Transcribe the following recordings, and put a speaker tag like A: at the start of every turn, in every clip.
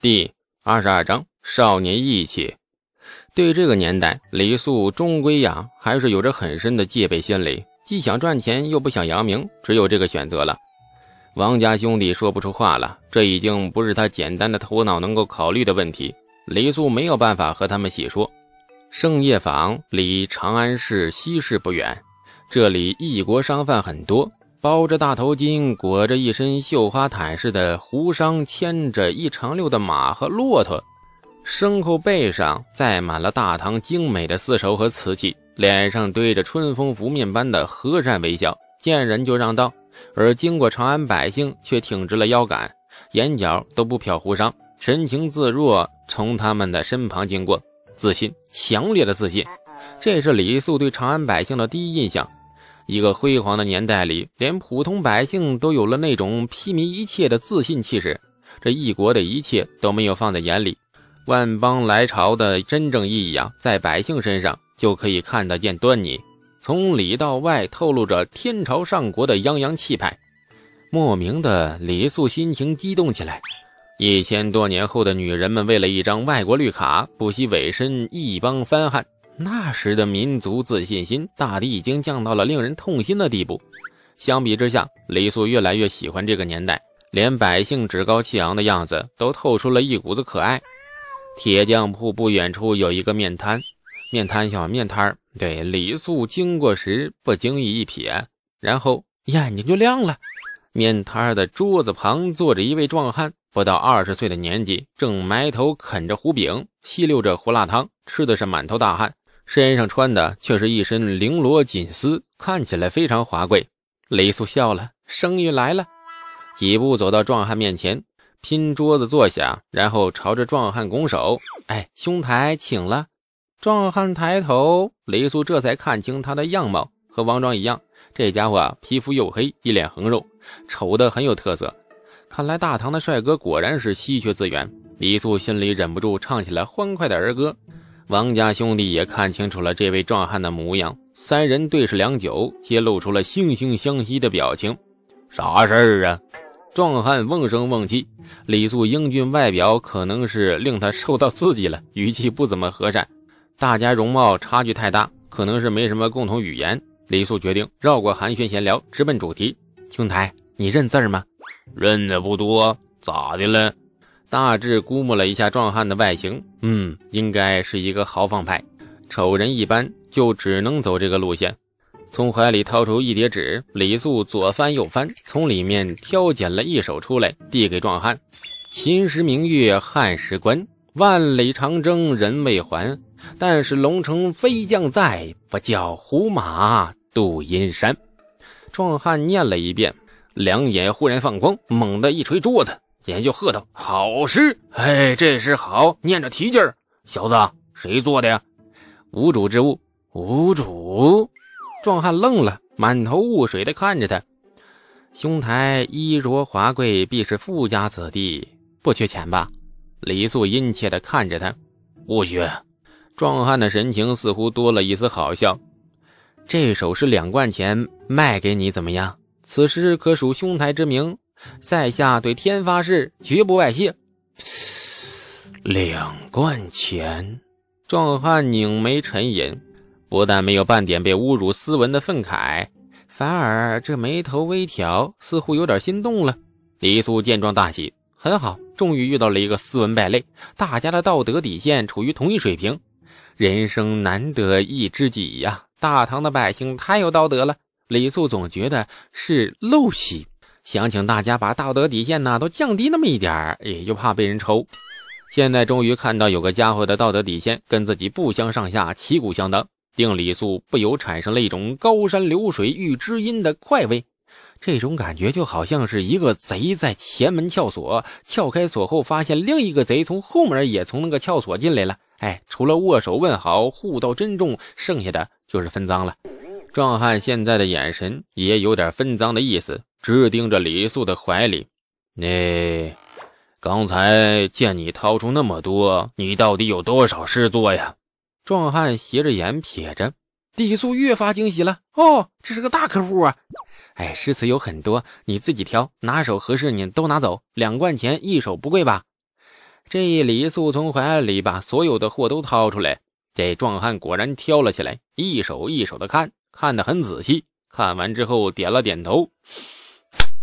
A: 第二十二章少年义气。对这个年代，李素终归呀还是有着很深的戒备心理，既想赚钱又不想扬名，只有这个选择了。王家兄弟说不出话了，这已经不是他简单的头脑能够考虑的问题。李素没有办法和他们细说。盛业坊离长安市西市不远，这里异国商贩很多。包着大头巾、裹着一身绣花毯似的胡商，牵着一长溜的马和骆驼，牲口背上载满了大唐精美的丝绸和瓷器，脸上堆着春风拂面般的和善微笑，见人就让道。而经过长安百姓却挺直了腰杆，眼角都不瞟胡商，神情自若，从他们的身旁经过，自信，强烈的自信，这是李素对长安百姓的第一印象。一个辉煌的年代里，连普通百姓都有了那种披靡一切的自信气势。这一国的一切都没有放在眼里，万邦来朝的真正意义啊，在百姓身上就可以看得见端倪。从里到外，透露着天朝上国的泱泱气派。莫名的，李素心情激动起来。一千多年后的女人们，为了一张外国绿卡，不惜委身一帮番汉。那时的民族自信心大抵已经降到了令人痛心的地步。相比之下，李素越来越喜欢这个年代，连百姓趾高气昂的样子都透出了一股子可爱。铁匠铺不远处有一个面摊，面摊小面摊对李素经过时不经意一瞥，然后眼睛就亮了。面摊的桌子旁坐着一位壮汉，不到二十岁的年纪，正埋头啃着胡饼，吸溜着胡辣汤，吃的是满头大汗。身上穿的却是一身绫罗锦丝，看起来非常华贵。雷素笑了，生意来了，几步走到壮汉面前，拼桌子坐下，然后朝着壮汉拱手：“哎，兄台，请了。”壮汉抬头，雷素这才看清他的样貌，和王庄一样，这家伙皮肤黝黑，一脸横肉，丑的很有特色。看来大唐的帅哥果然是稀缺资源。李素心里忍不住唱起了欢快的儿歌。王家兄弟也看清楚了这位壮汉的模样，三人对视良久，皆露出了惺惺相惜的表情。啥事儿啊？壮汉瓮声瓮气。李素英俊外表可能是令他受到刺激了，语气不怎么和善。大家容貌差距太大，可能是没什么共同语言。李素决定绕过寒暄闲聊，直奔主题。兄台，你认字吗？
B: 认的不多，咋的了？
A: 大致估摸了一下壮汉的外形，嗯，应该是一个豪放派，丑人一般，就只能走这个路线。从怀里掏出一叠纸，李素左翻右翻，从里面挑拣了一首出来，递给壮汉：“秦时明月汉时关，万里长征人未还。但是龙城飞将在，不教胡马度阴山。”壮汉念了一遍，两眼忽然放光，猛地一捶桌子。眼就喝道：“好诗！哎，这诗好，念着提劲儿。小子，谁做的呀？无主之物。无主。”壮汉愣了，满头雾水的看着他。兄台衣着华贵，必是富家子弟，不缺钱吧？李素殷切的看着他。
B: 不缺。
A: 壮汉的神情似乎多了一丝好笑。这首诗两贯钱，卖给你怎么样？此诗可属兄台之名。在下对天发誓，绝不外泄。
B: 两贯钱，
A: 壮汉拧眉沉吟，不但没有半点被侮辱斯文的愤慨，反而这眉头微挑，似乎有点心动了。李素见状大喜，很好，终于遇到了一个斯文败类，大家的道德底线处于同一水平，人生难得一知己呀！大唐的百姓太有道德了，李素总觉得是陋习。想请大家把道德底线呢都降低那么一点儿，也就怕被人抽。现在终于看到有个家伙的道德底线跟自己不相上下，旗鼓相当，令李素不由产生了一种高山流水遇知音的快慰。这种感觉就好像是一个贼在前门撬锁，撬开锁后发现另一个贼从后门也从那个撬锁进来了。哎，除了握手问好、互道珍重，剩下的就是分赃了。壮汉现在的眼神也有点分赃的意思。直盯着李素的怀里，
B: 那刚才见你掏出那么多，你到底有多少事做呀？
A: 壮汉斜着眼撇着，李素越发惊喜了。哦，这是个大客户啊！哎，诗词有很多，你自己挑，哪首合适你都拿走，两贯钱一首，不贵吧？这李素从怀里把所有的货都掏出来，这壮汉果然挑了起来，一手一手的看，看得很仔细。看完之后点了点头，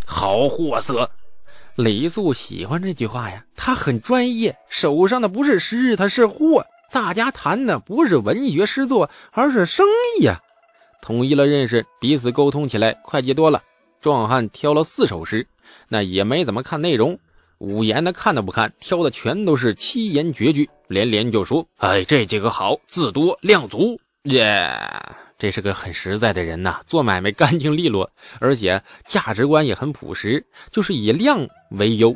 B: 好货色。
A: 李素喜欢这句话呀，他很专业，手上的不是诗，他是货。大家谈的不是文学诗作，而是生意呀。统一了认识，彼此沟通起来快捷多了。壮汉挑了四首诗，那也没怎么看内容，五言的看都不看，挑的全都是七言绝句，连连就说：“
B: 哎，这几个好，字多量足。”
A: 耶，这是个很实在的人呐，做买卖干净利落，而且价值观也很朴实，就是以量为优。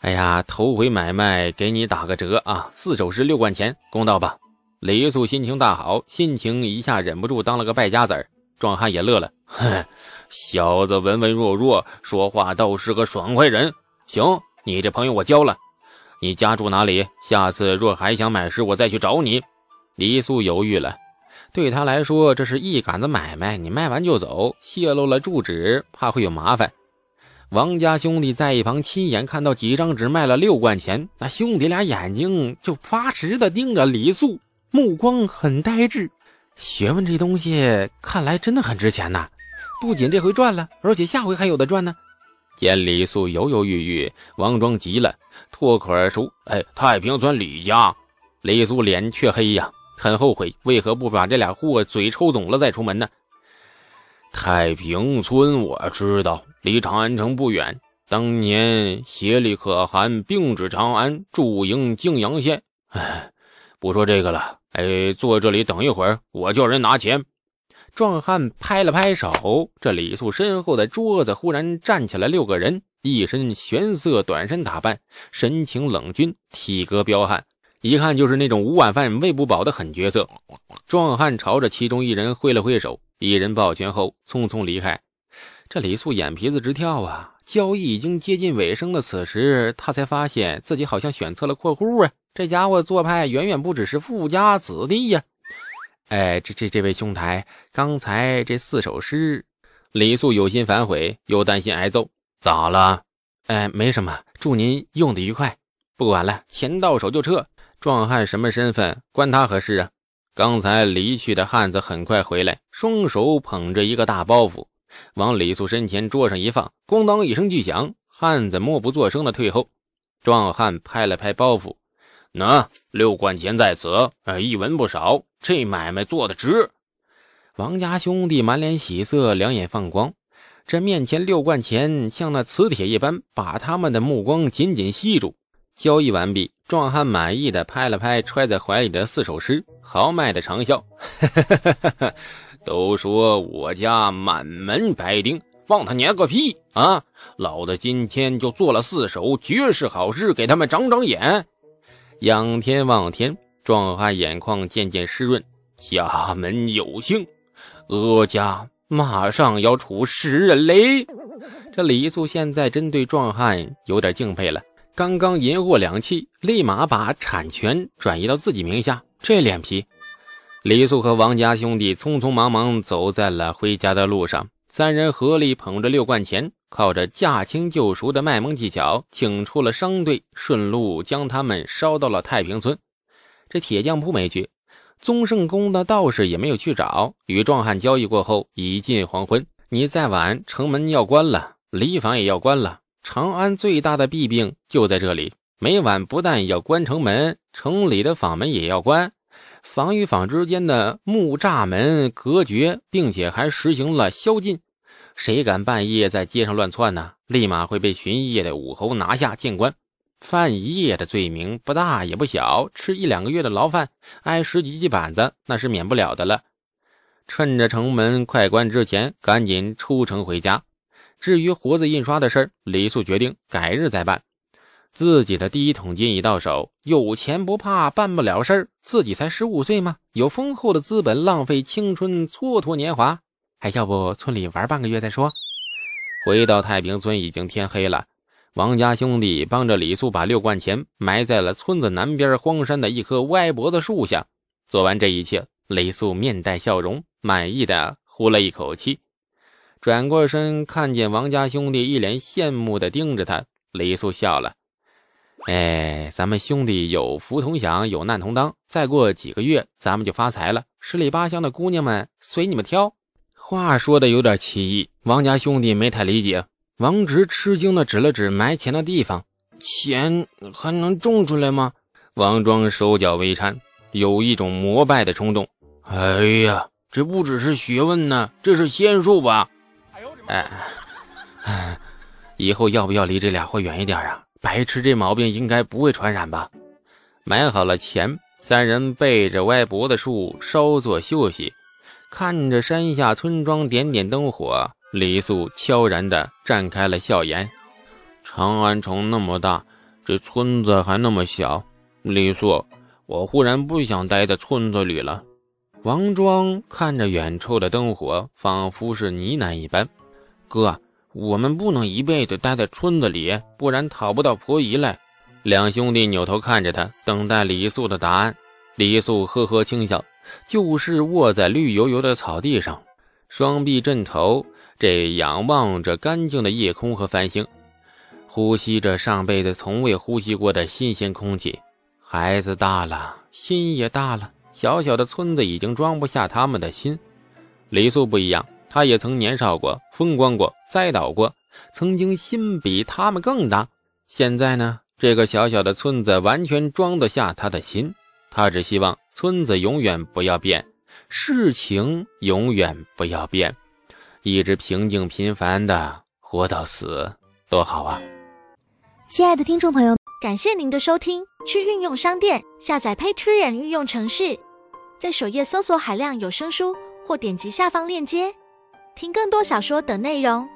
A: 哎呀，头回买卖，给你打个折啊！四首诗六贯钱，公道吧？李素心情大好，心情一下忍不住当了个败家子儿。壮汉也乐了，
B: 哼，小子文文弱弱，说话倒是个爽快人。行，你这朋友我交了。你家住哪里？下次若还想买诗，我再去找你。
A: 李素犹豫了，对他来说，这是一杆子买卖，你卖完就走，泄露了住址，怕会有麻烦。王家兄弟在一旁亲眼看到几张纸卖了六贯钱，那兄弟俩眼睛就发直的盯着李素，目光很呆滞。学问这东西看来真的很值钱呐，不仅这回赚了，而且下回还有的赚呢。见李素犹犹豫豫，王庄急了，脱口而出：“
B: 哎，太平村李家。”
A: 李素脸却黑呀，很后悔为何不把这俩货嘴抽肿了再出门呢？
B: 太平村我知道。离长安城不远，当年协力可汗兵至长安，驻营泾阳县。哎，不说这个了。哎，坐这里等一会儿，我叫人拿钱。
A: 壮汉拍了拍手，这李素身后的桌子忽然站起来六个人，一身玄色短身打扮，神情冷峻，体格彪悍，一看就是那种五碗饭喂不饱的狠角色。壮汉朝着其中一人挥了挥手，一人抱拳后匆匆离开。这李素眼皮子直跳啊！交易已经接近尾声的此时，他才发现自己好像选错了客户啊！这家伙做派远远不只是富家子弟呀！哎，这这这位兄台，刚才这四首诗，李素有心反悔，又担心挨揍，
B: 咋了？
A: 哎，没什么，祝您用的愉快。不管了，钱到手就撤。壮汉什么身份，关他何事啊？刚才离去的汉子很快回来，双手捧着一个大包袱。往李素身前桌上一放，咣当一声巨响，汉子默不作声的退后。壮汉拍了拍包袱，
B: 那六贯钱在此，呃，一文不少，这买卖做的值。
A: 王家兄弟满脸喜色，两眼放光。这面前六贯钱像那磁铁一般，把他们的目光紧紧吸住。交易完毕，壮汉满意的拍了拍揣在怀里的四首诗，豪迈的长笑，哈哈哈哈哈。
B: 都说我家满门白丁，放他娘个屁啊！老子今天就做了四首绝世好诗，给他们长长眼。
A: 仰天望天，壮汉眼眶渐渐湿润。
B: 家门有幸，阿家马上要出诗人嘞！
A: 这李素现在真对壮汉有点敬佩了。刚刚银货两讫，立马把产权转移到自己名下，这脸皮。李素和王家兄弟匆匆忙忙走在了回家的路上，三人合力捧着六贯钱，靠着驾轻就熟的卖萌技巧，请出了商队，顺路将他们捎到了太平村。这铁匠铺没去，宗圣宫的道士也没有去找。与壮汉交易过后，已近黄昏，你再晚，城门要关了，礼坊也要关了。长安最大的弊病就在这里，每晚不但要关城门，城里的坊门也要关。坊与坊之间的木栅门隔绝，并且还实行了宵禁。谁敢半夜在街上乱窜呢？立马会被巡夜的武侯拿下见官。犯一夜的罪名不大也不小，吃一两个月的牢饭，挨十几几板子，那是免不了的了。趁着城门快关之前，赶紧出城回家。至于活字印刷的事李素决定改日再办。自己的第一桶金已到手，有钱不怕办不了事儿。自己才十五岁吗？有丰厚的资本，浪费青春，蹉跎年华，还要不村里玩半个月再说。回到太平村，已经天黑了。王家兄弟帮着李素把六贯钱埋在了村子南边荒山的一棵歪脖子树下。做完这一切，李素面带笑容，满意的呼了一口气，转过身看见王家兄弟一脸羡慕的盯着他，李素笑了。哎，咱们兄弟有福同享，有难同当。再过几个月，咱们就发财了。十里八乡的姑娘们随你们挑。话说的有点奇异，王家兄弟没太理解。王直吃惊的指了指埋钱的地方：“
B: 钱还能种出来吗？”
A: 王庄手脚微颤，有一种膜拜的冲动。
B: 哎呀，这不只是学问呢，这是仙术吧？
A: 哎，以后要不要离这俩货远一点啊？白痴这毛病应该不会传染吧？买好了钱，三人背着歪脖子树稍作休息，看着山下村庄点点灯火，李素悄然地绽开了笑颜。
B: 长安城那么大，这村子还那么小。李素，我忽然不想待在村子里了。
A: 王庄看着远处的灯火，仿佛是呢喃一般：“
B: 哥。”我们不能一辈子待在村子里，不然讨不到婆姨来。
A: 两兄弟扭头看着他，等待李素的答案。李素呵呵轻笑，就是卧在绿油油的草地上，双臂枕头，这仰望着干净的夜空和繁星，呼吸着上辈子从未呼吸过的新鲜空气。孩子大了，心也大了，小小的村子已经装不下他们的心。李素不一样。他也曾年少过，风光过，栽倒过，曾经心比他们更大。现在呢，这个小小的村子完全装得下他的心。他只希望村子永远不要变，事情永远不要变，一直平静平凡的活到死，多好啊！
C: 亲爱的听众朋友，感谢您的收听。去运用商店下载 Patreon 运用城市，在首页搜索海量有声书，或点击下方链接。听更多小说等内容。